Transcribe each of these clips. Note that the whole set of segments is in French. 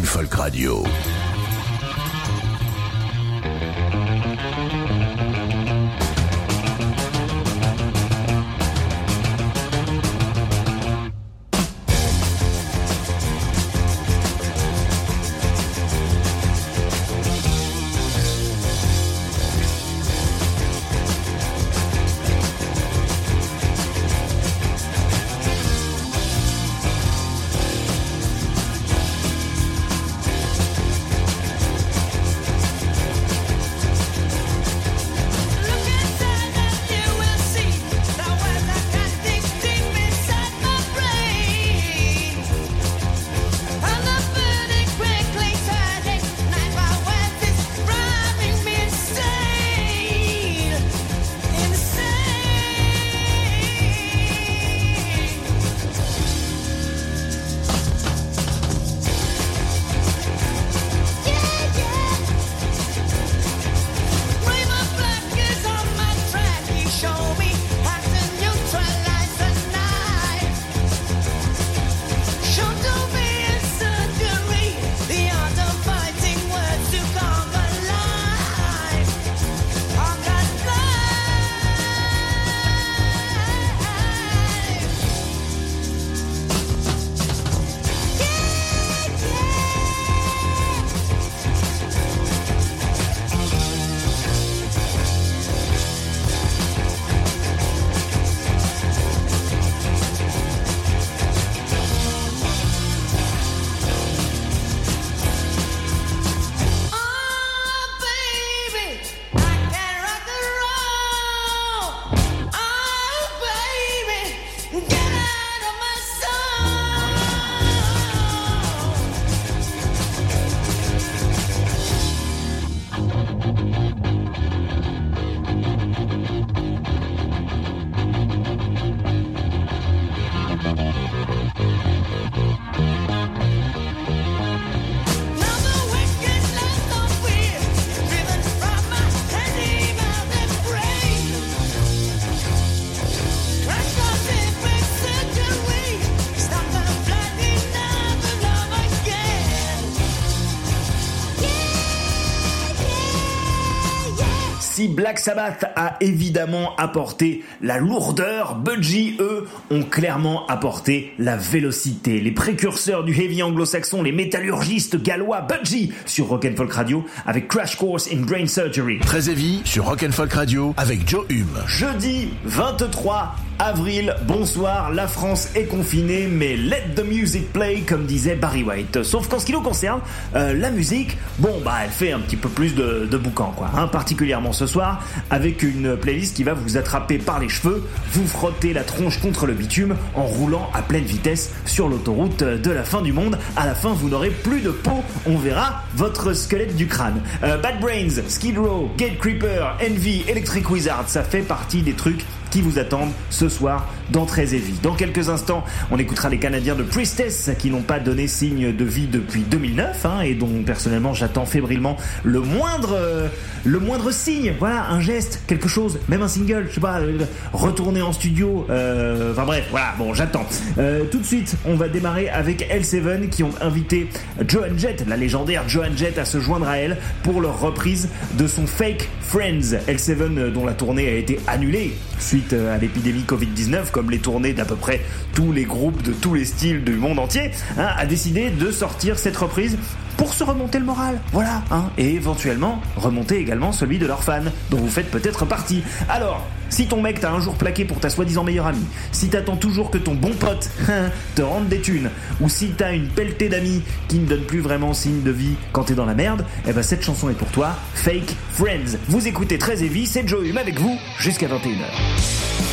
Folk Radio. wanaag sabaata a évidemment apporté la lourdeur, Budgie, eux, ont clairement apporté la vélocité. Les précurseurs du heavy anglo-saxon, les métallurgistes gallois, Budgie, sur Rock'n'Folk Radio, avec Crash Course in Brain Surgery. Très heavy, sur Rock'n'Folk Radio, avec Joe Hume. Jeudi 23 avril, bonsoir, la France est confinée, mais let the music play, comme disait Barry White. Sauf qu'en ce qui nous concerne, euh, la musique, bon, bah, elle fait un petit peu plus de, de boucan, quoi. Hein, particulièrement ce soir, avec une playlist qui va vous attraper par les cheveux, vous frotter la tronche contre le bitume en roulant à pleine vitesse sur l'autoroute de la fin du monde. À la fin, vous n'aurez plus de peau, on verra votre squelette du crâne. Euh, Bad Brains, Skid Row, Gate Creeper, Envy, Electric Wizard, ça fait partie des trucs qui vous attendent ce soir dans Très Heavy. Dans quelques instants, on écoutera les Canadiens de Priestess qui n'ont pas donné signe de vie depuis 2009 hein, et dont personnellement j'attends fébrilement le moindre, euh, le moindre signe. Voilà, un geste, quelque chose, même un single, je sais pas, euh, retourner en studio. Euh, enfin bref, voilà, bon, j'attends. tout de suite, on va démarrer avec L7 qui ont invité Joan Jett, la légendaire Joan Jett, à se joindre à elle pour leur reprise de son Fake Friends. L7 dont la tournée a été annulée suite à l'épidémie Covid-19, comme les tournées d'à peu près tous les groupes de tous les styles du monde entier, hein, a décidé de sortir cette reprise pour se remonter le moral, voilà, hein, et éventuellement remonter également celui de leurs fans, dont vous faites peut-être partie. Alors, si ton mec t'a un jour plaqué pour ta soi-disant meilleure amie, si t'attends toujours que ton bon pote hein, te rende des thunes, ou si t'as une pelletée d'amis qui ne donne plus vraiment signe de vie quand t'es dans la merde, eh ben cette chanson est pour toi, Fake Friends. Vous écoutez très Heavy, c'est Joe Hume avec vous jusqu'à 21h.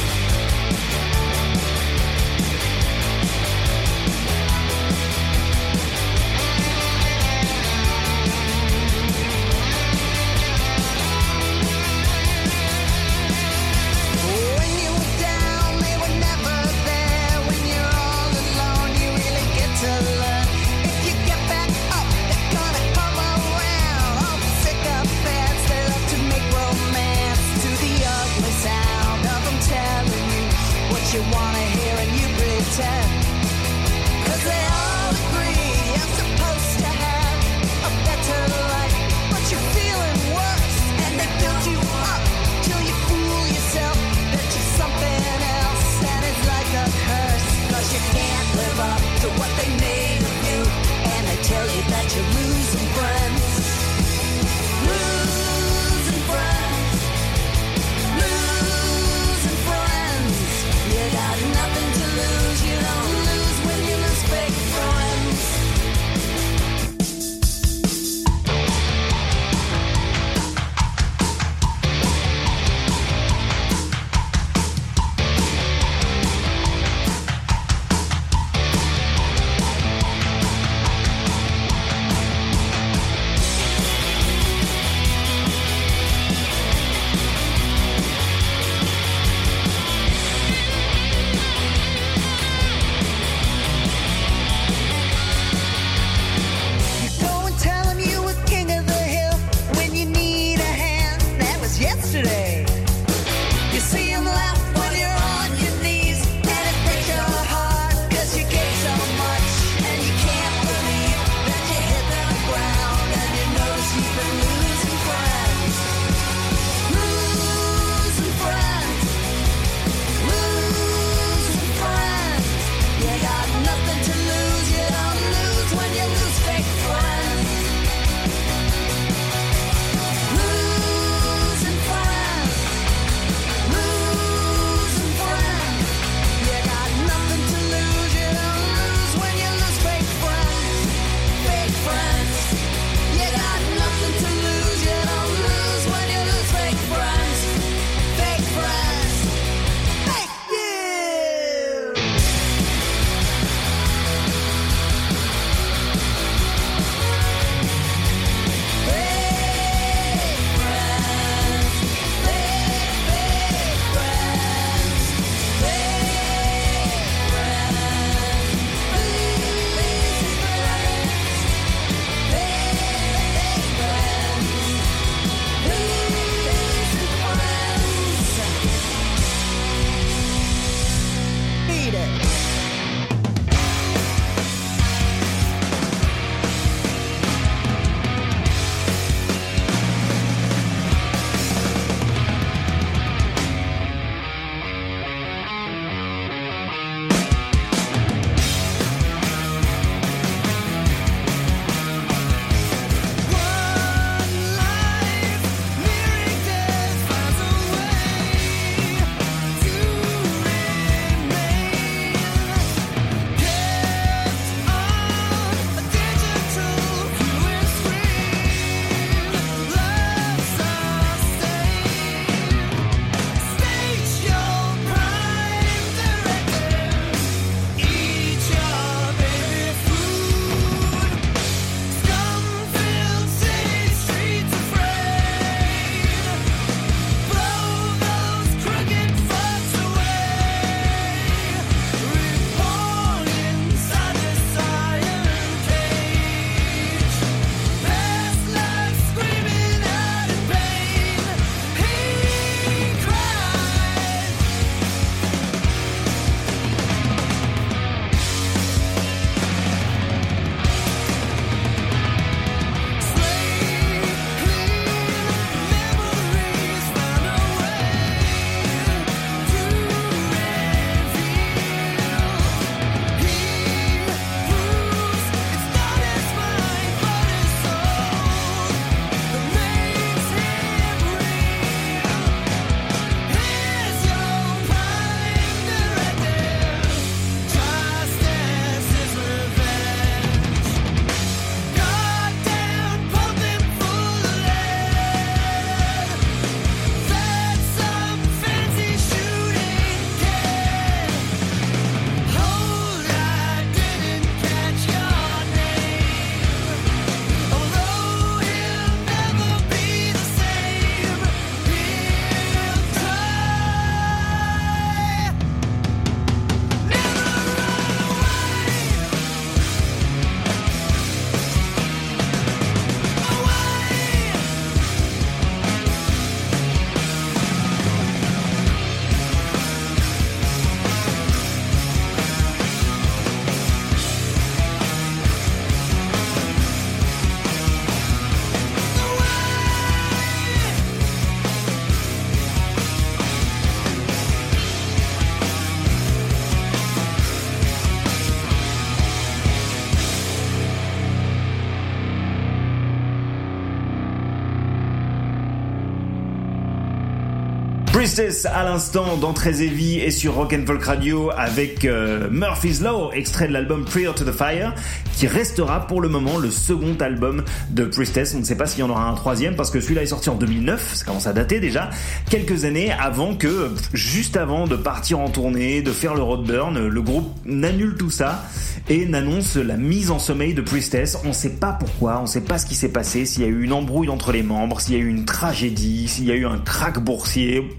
Priestess à l'instant dans Très Heavy et sur Rock and Folk Radio avec euh, Murphy's Law, extrait de l'album Prayer to the Fire, qui restera pour le moment le second album de Priestess. On ne sait pas s'il y en aura un troisième parce que celui-là est sorti en 2009, ça commence à dater déjà, quelques années avant que, juste avant de partir en tournée, de faire le Roadburn, le groupe n'annule tout ça et n'annonce la mise en sommeil de Priestess. On ne sait pas pourquoi, on ne sait pas ce qui s'est passé, s'il y a eu une embrouille entre les membres, s'il y a eu une tragédie, s'il y a eu un crack boursier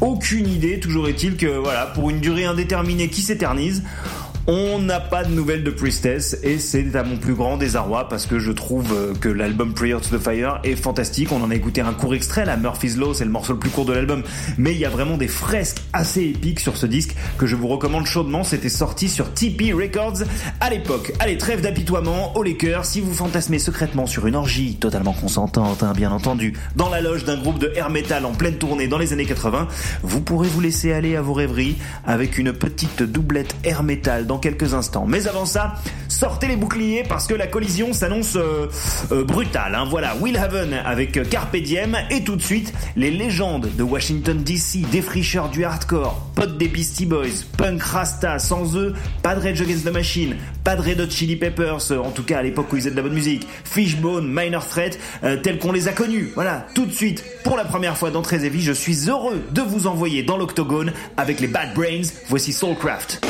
aucune idée. Toujours est-il que voilà, pour une durée indéterminée qui s'éternise, on n'a pas de nouvelles de Priestess et c'est à mon plus grand désarroi parce que je trouve euh, que l'album Prayer to the Fire est fantastique. On en a écouté un court extrait, la Murphy's Law, c'est le morceau le plus court de l'album, mais il y a vraiment des fresques assez épiques sur ce disque que je vous recommande chaudement. C'était sorti sur TP Records à l'époque. Allez, trêve d'apitoiement, au les cœurs, si vous fantasmez secrètement sur une orgie totalement consentante, hein, bien entendu, dans la loge d'un groupe de air metal en pleine tournée dans les années 80, vous pourrez vous laisser aller à vos rêveries avec une petite doublette air metal dans quelques instants. Mais avant ça, sortez les boucliers parce que la collision s'annonce euh, euh, brutale. Hein. Voilà, Will Haven avec Carpe Diem et tout de suite les légendes de Washington DC, défricheurs du hardcore, potes des Beastie Boys, punk rasta, sans eux, pas de Rage Against the Machine, pas de Red Hot Chili Peppers, en tout cas à l'époque où ils faisaient de la bonne musique, Fishbone, Minor Threat, euh, tels qu'on les a connus. Voilà, tout de suite, pour la première fois dans Très Heavy, je suis heureux de vous envoyer dans l'octogone avec les Bad Brains. Voici Soulcraft.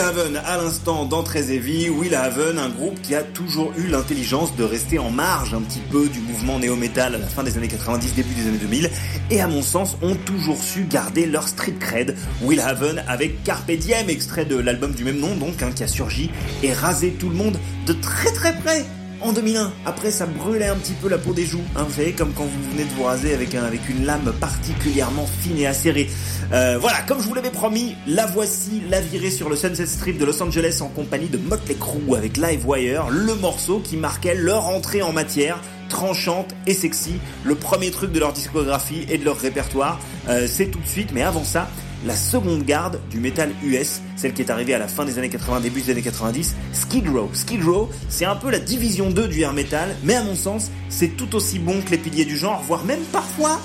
Haven à l'instant dans Très Will Haven, un groupe qui a toujours eu l'intelligence de rester en marge un petit peu du mouvement néo-metal à la fin des années 90, début des années 2000, et à mon sens ont toujours su garder leur street cred. Will Haven avec Carpe Diem, extrait de l'album du même nom donc, hein, qui a surgi et rasé tout le monde de très très près en 2001. Après, ça brûlait un petit peu la peau des joues. Hein, vous savez, comme quand vous venez de vous raser avec, un, avec une lame particulièrement fine et acérée. Euh, voilà, comme je vous l'avais promis, la voici, la virée sur le Sunset Strip de Los Angeles en compagnie de Motley Crue avec Live Wire, le morceau qui marquait leur entrée en matière tranchante et sexy, le premier truc de leur discographie et de leur répertoire. Euh, c'est tout de suite, mais avant ça, la seconde garde du métal US, celle qui est arrivée à la fin des années 80, début des années 90, Skid Row. Skid Row, c'est un peu la division 2 du air metal, mais à mon sens, c'est tout aussi bon que les piliers du genre, voire même parfois,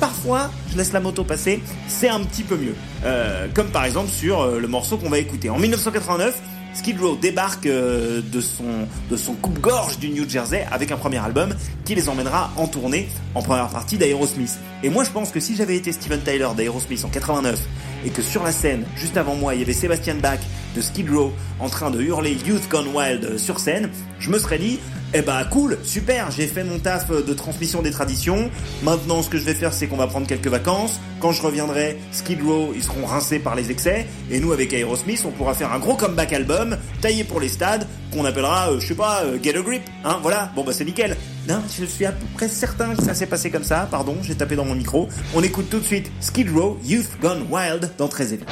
parfois, je laisse la moto passer, c'est un petit peu mieux. Euh, comme par exemple sur euh, le morceau qu'on va écouter. En 1989, Skid Row débarque euh, de son, de son coupe-gorge du New Jersey avec un premier album qui les emmènera en tournée en première partie d'Aerosmith. Et moi je pense que si j'avais été Steven Tyler d'Aerosmith en 89 et que sur la scène, juste avant moi, il y avait Sebastian Bach de Skid Row en train de hurler Youth Gone Wild sur scène, je me serais dit eh bah cool, super, j'ai fait mon taf de transmission des traditions. Maintenant, ce que je vais faire, c'est qu'on va prendre quelques vacances. Quand je reviendrai, Skid Row, ils seront rincés par les excès. Et nous, avec Aerosmith, on pourra faire un gros comeback album, taillé pour les stades, qu'on appellera, euh, je sais pas, euh, Get a Grip. Hein, voilà, bon bah c'est nickel. Non, je suis à peu près certain que ça s'est passé comme ça. Pardon, j'ai tapé dans mon micro. On écoute tout de suite Skid Row, Youth Gone Wild dans Très Élevé.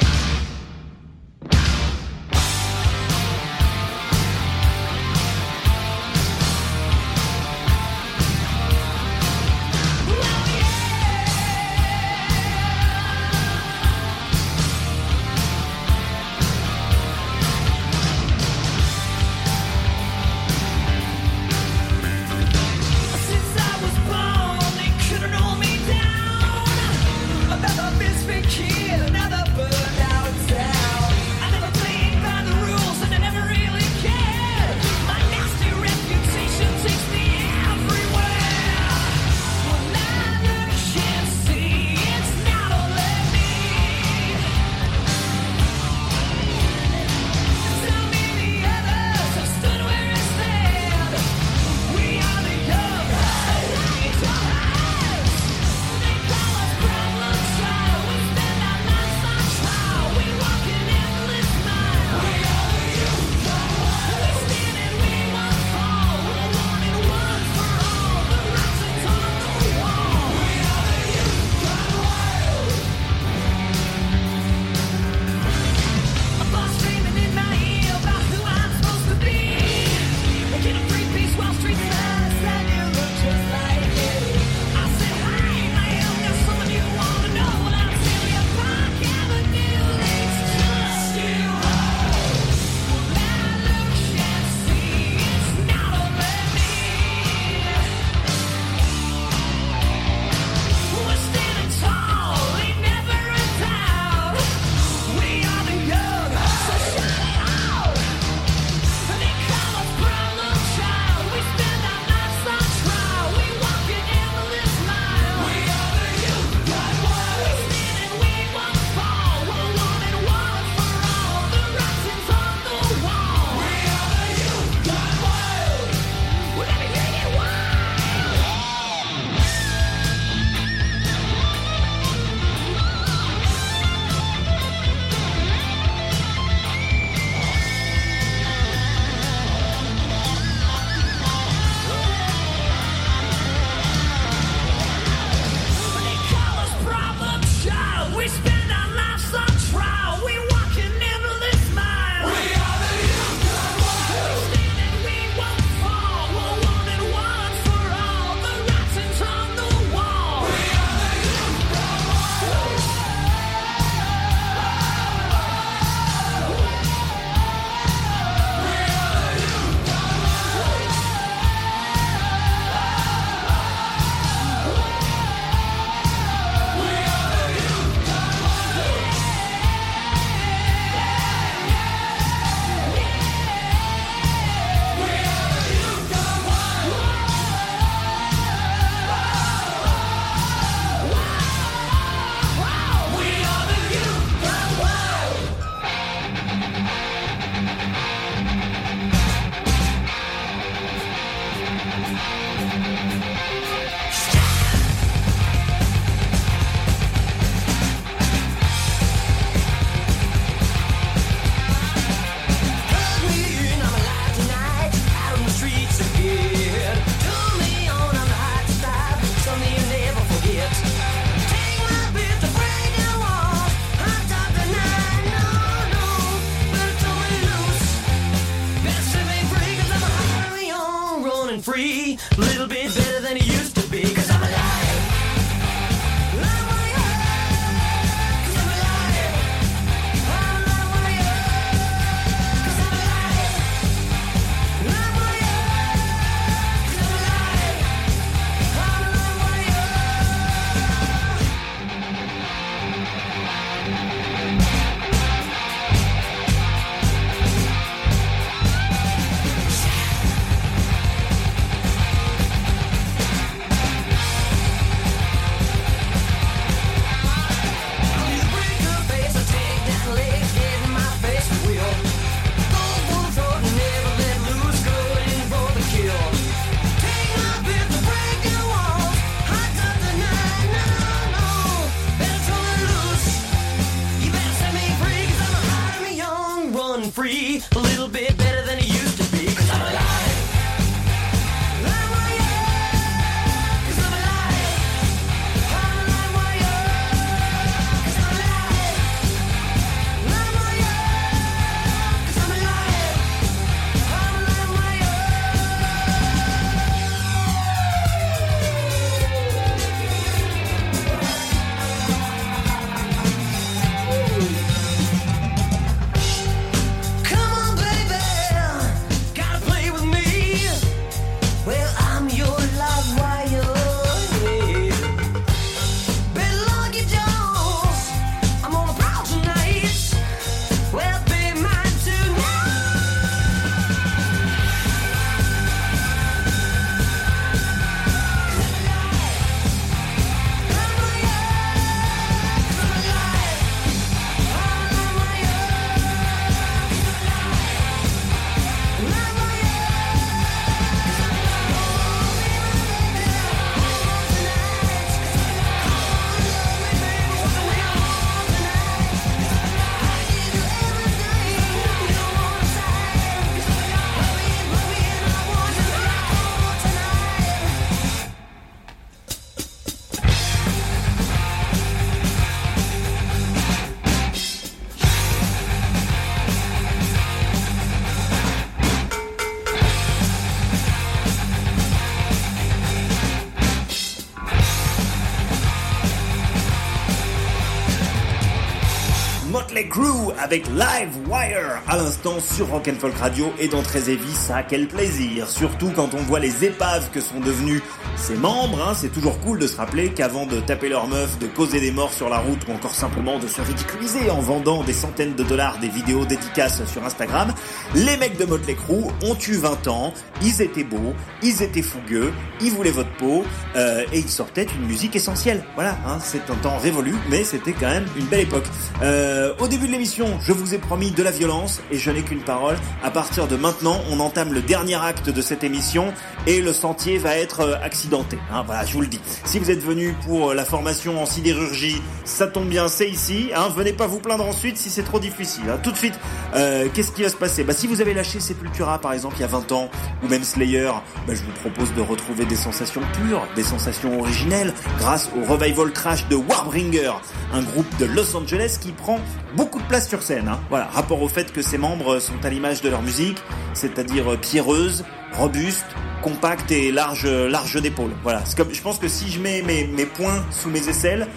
Live Wire. À l'instant sur Rock'n'Folk Radio et dans Très Heavy, ça quel plaisir. Surtout quand on voit les épaves que sont devenus ses membres, hein, c'est toujours cool de se rappeler qu'avant de taper leur meuf, de causer des morts sur la route ou encore simplement de se ridiculiser en vendant des centaines de dollars des vidéos dédicaces sur Instagram, les mecs de Motley Crue ont eu 20 ans, ils étaient beaux, ils étaient fougueux, ils voulaient votre peau euh, et ils sortaient une musique essentielle. Voilà, hein, c'est un temps révolu, mais c'était quand même une belle époque. Euh, au début de l'émission, je vous ai promis de la violence et je n'ai qu'une parole. À partir de maintenant, on entame le dernier acte de cette émission et le sentier va être euh, accidenté. Hein, voilà, je vous le dis. Si vous êtes venu pour euh, la formation en sidérurgie, ça tombe bien, c'est ici. Hein, venez pas vous plaindre ensuite si c'est trop difficile. hein. Tout de suite, euh, qu'est-ce qui va se passer? Bah, Si vous avez lâché Sepultura par exemple il y a 20 ans, ou même Slayer, bah, je vous propose de retrouver des sensations pures, des sensations originelles, grâce au revival trash de Warbringer, un groupe de Los Angeles qui prend beaucoup de place sur scène. Voilà, rapport au fait que ses membres sont à l'image de leur musique, c'est-à-dire pierreuse, robuste, compacte et large, large d'épaule. Voilà, comme, je pense que si je mets mes, mes poings sous mes aisselles,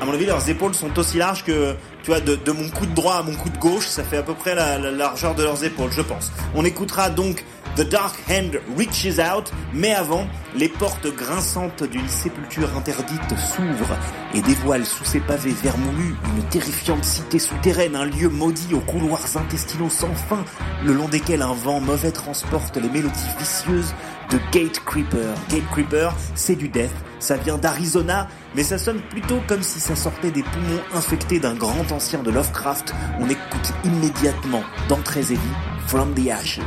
à mon avis, leurs épaules sont aussi larges que, tu vois, de, de mon coude droit à mon coude gauche, ça fait à peu près la largeur de leurs épaules, je pense. On écoutera donc The Dark Hand Reaches Out, mais avant, les portes grinçantes d'une sépulture interdite s'ouvrent et dévoilent sous ses pavés vermoulus une terrifiante cité souterraine, un lieu maudit aux couloirs intestinaux sans fin, le long desquels un vent mauvais transporte les mélodies vicieuses de Gate Creeper. Gate Creeper, c'est du death, ça vient d'Arizona, mais ça sonne plutôt comme si ça sortait des poumons infectés d'un grand ancien de Lovecraft. On écoute immédiatement Très Heavy, From the Ashes.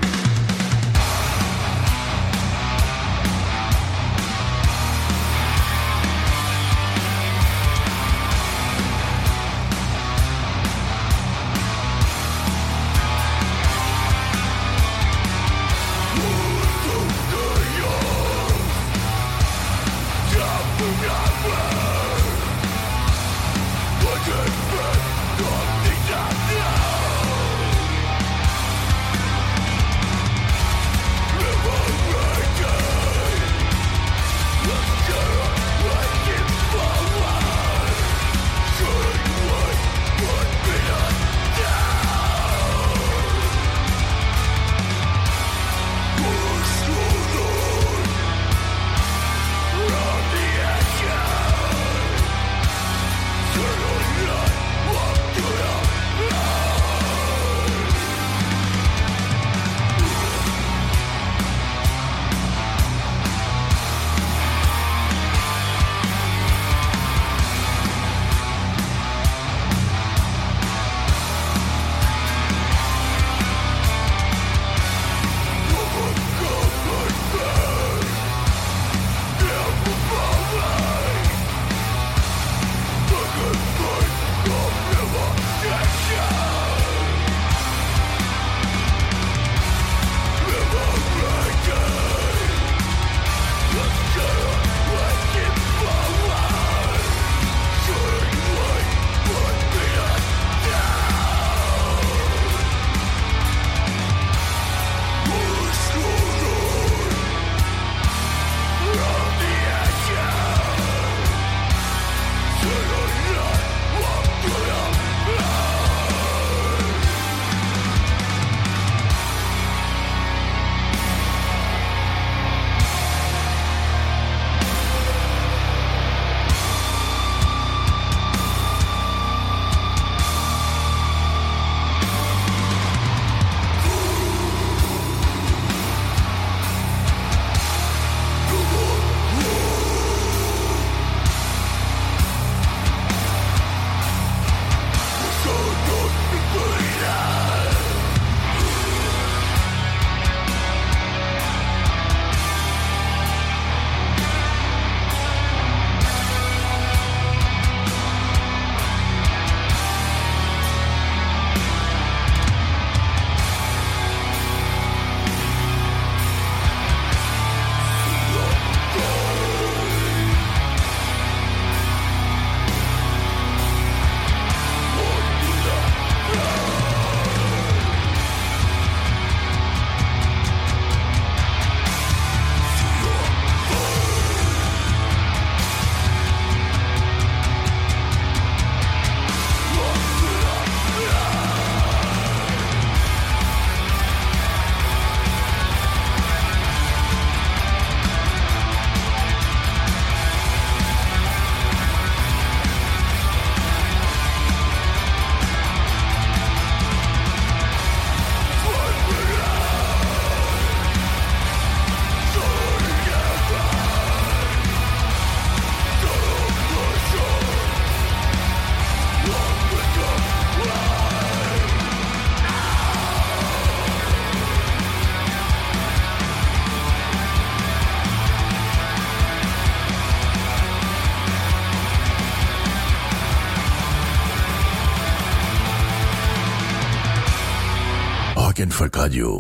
Folk Radio.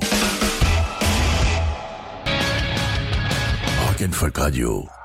Rock and Folk Radio.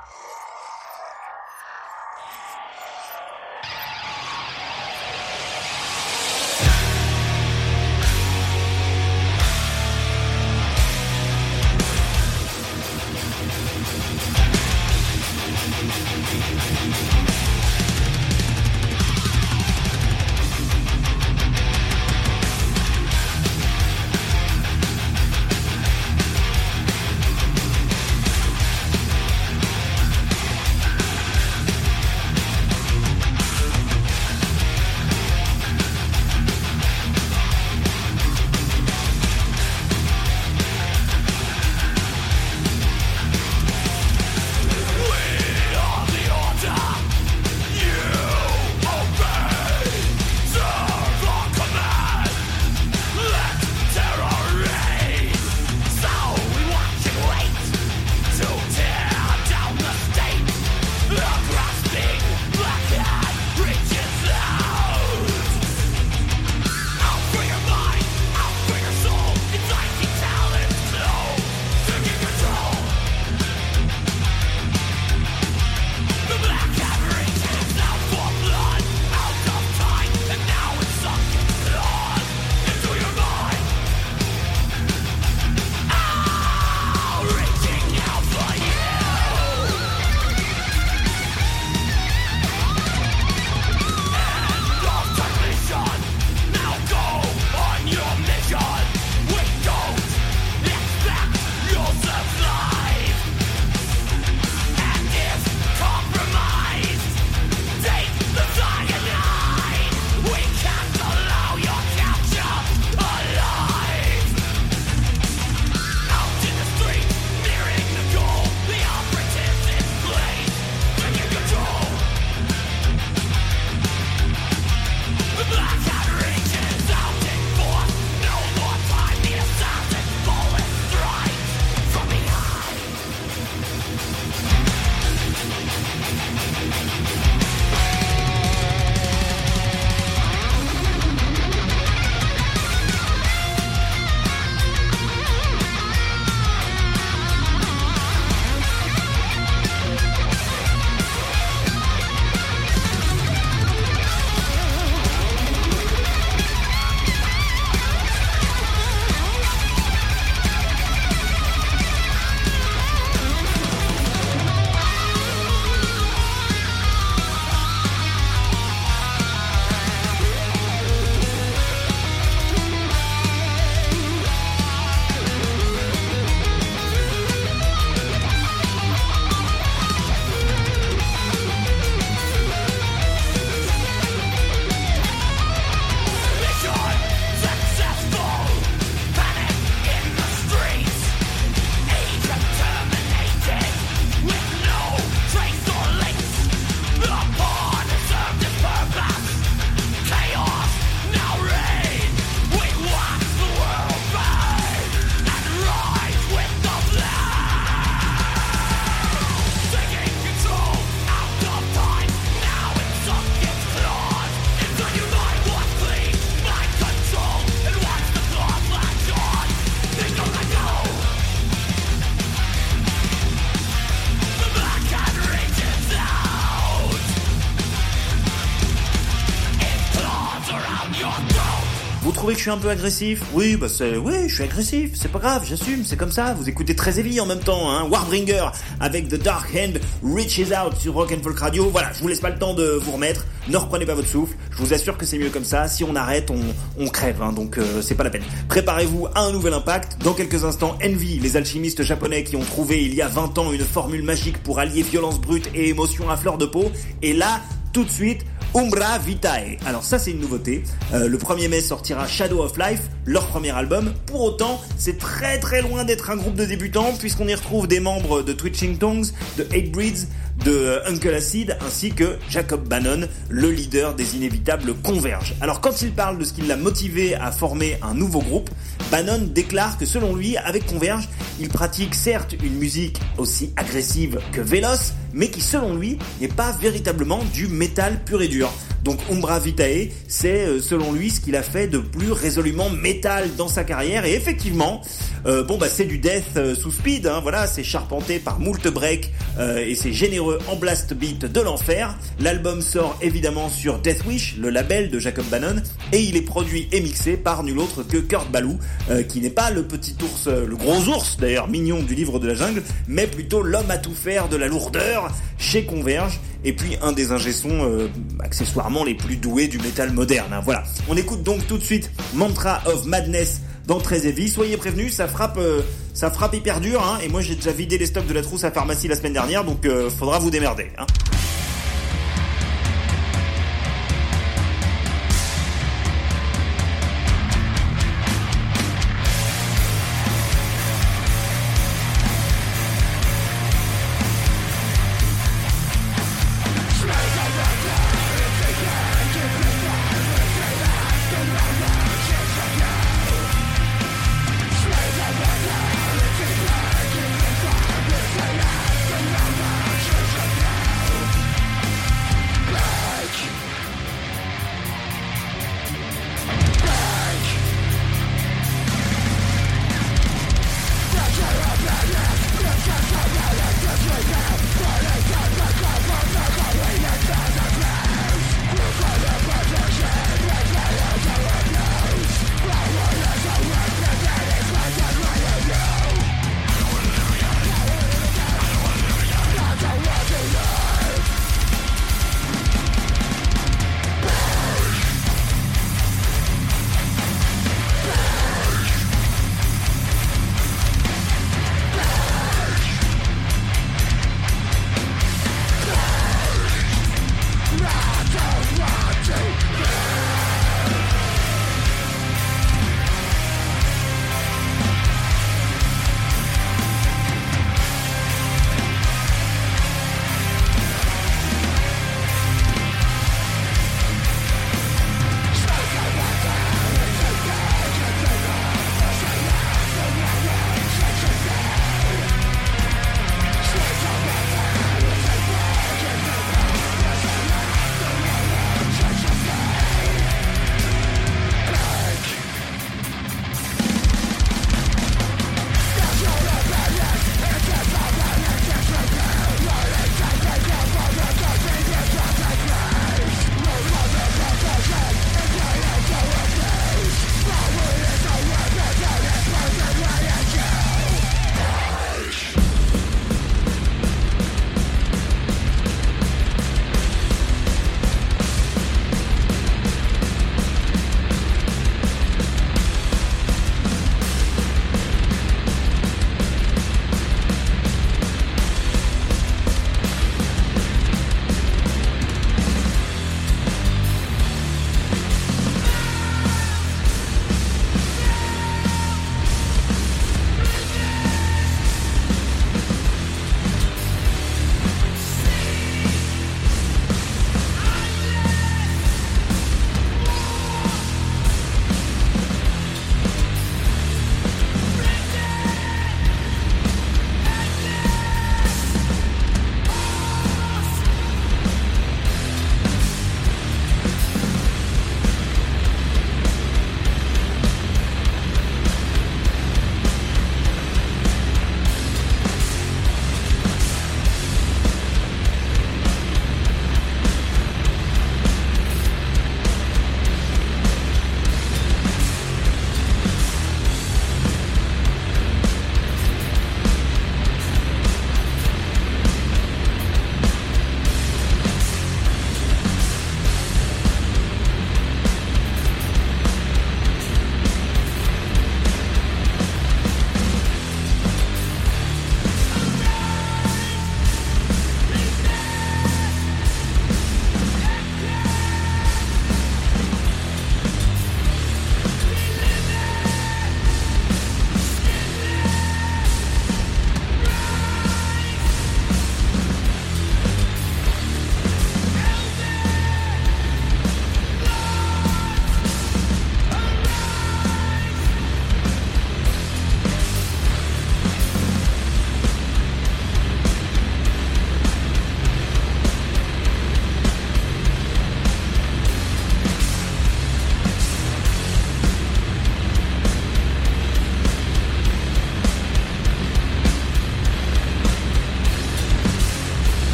Suis un peu agressif Oui, bah c'est, oui, je suis agressif. C'est pas grave, j'assume. C'est comme ça. Vous écoutez très heavy en même temps, hein. Warbringer avec The Dark Hand Reaches Out sur Rock and Folk Radio. Voilà, je vous laisse pas le temps de vous remettre. Ne reprenez pas votre souffle. Je vous assure que c'est mieux comme ça. Si on arrête, on, crève. Hein, donc euh, c'est pas la peine. Préparez-vous à un nouvel impact. Dans quelques instants, Envy, les alchimistes japonais qui ont trouvé il y a 20 ans une formule magique pour allier violence brute et émotion à fleur de peau. Et là, tout de suite, Umbra Vitae. Alors ça c'est une nouveauté. Euh, le 1er mai sortira Shadow of Life, leur premier album. Pour autant, c'est très très loin d'être un groupe de débutants puisqu'on y retrouve des membres de Twitching Tongues, de Hate Breeds, de Uncle Acid ainsi que Jacob Bannon, le leader des inévitables Converge. Alors quand il parle de ce qui l'a motivé à former un nouveau groupe, Bannon déclare que selon lui, avec Converge, il pratique certes une musique aussi agressive que véloce, mais qui selon lui n'est pas véritablement du métal pur et dur. Donc Umbra Vitae, c'est euh, selon lui ce qu'il a fait de plus résolument métal dans sa carrière. Et effectivement, euh, bon bah c'est du death euh, sous speed, hein, voilà, c'est charpenté par moult break euh, et c'est généreux en blast beat de l'enfer. L'album sort évidemment sur Death Wish, le label de Jacob Bannon, et il est produit et mixé par nul autre que Kurt Ballou, euh, qui n'est pas le petit ours, euh, le gros ours d'ailleurs mignon du livre de la jungle, mais plutôt l'homme à tout faire de la lourdeur chez Converge, et puis un des ingé-sons accessoirement les plus doués du métal moderne. hein. Voilà, on écoute donc tout de suite Mantra of Madness dans Très Heavy. Soyez prévenus, ça frappe, euh, ça hyper dur. Hein, et moi, j'ai déjà vidé les stocks de la trousse à pharmacie la semaine dernière, donc euh, faudra vous démerder. Hein.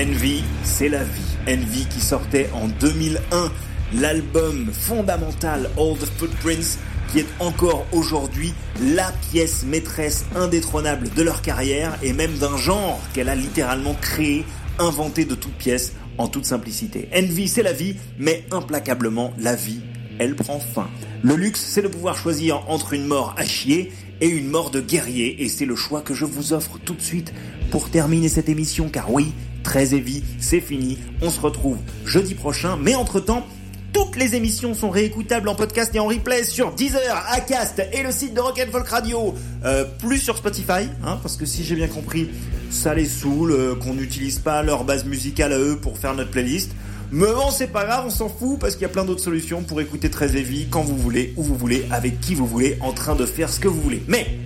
Envy, c'est la vie. Envy qui sortait en 2001, l'album fondamental All the Footprints, qui est encore aujourd'hui la pièce maîtresse indétrônable de leur carrière et même d'un genre qu'elle a littéralement créé, inventé de toutes pièces, en toute simplicité. Envy, c'est la vie, mais implacablement, la vie, elle prend fin. Le luxe, c'est de pouvoir choisir entre une mort à chier et une mort de guerrier, et c'est le choix que je vous offre tout de suite pour terminer cette émission, car oui, très heavy, c'est fini, on se retrouve jeudi prochain, mais entre-temps, toutes les émissions sont réécoutables en podcast et en replay sur Deezer, Acast et le site de Rock'n'Folk Radio. Euh, plus sur Spotify, hein, parce que si j'ai bien compris, ça les saoule euh, qu'on n'utilise pas leur base musicale à eux pour faire notre playlist. Mais bon, c'est pas grave, on s'en fout parce qu'il y a plein d'autres solutions pour écouter très heavy quand vous voulez, où vous voulez, avec qui vous voulez, en train de faire ce que vous voulez. Mais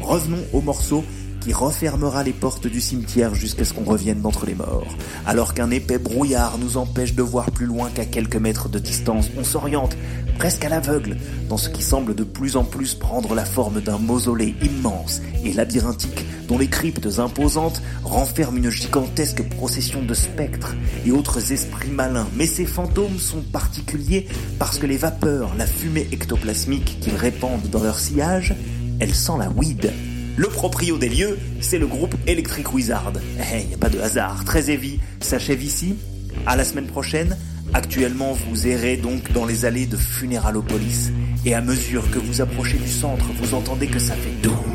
revenons au morceau qui refermera les portes du cimetière jusqu'à ce qu'on revienne d'entre les morts. Alors qu'un épais brouillard nous empêche de voir plus loin qu'à quelques mètres de distance, on s'oriente, presque à l'aveugle, dans ce qui semble de plus en plus prendre la forme d'un mausolée immense et labyrinthique dont les cryptes imposantes renferment une gigantesque procession de spectres et autres esprits malins. Mais ces fantômes sont particuliers parce que les vapeurs, la fumée ectoplasmique qu'ils répandent dans leur sillage, elles sentent la weed. Le proprio des lieux, c'est le groupe Electric Wizard. Eh, y a pas de hasard. Très heavy s'achève ici. À la semaine prochaine. Actuellement, vous errez donc dans les allées de Funeralopolis. Et à mesure que vous approchez du centre, vous entendez que ça fait doom.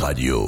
Radio.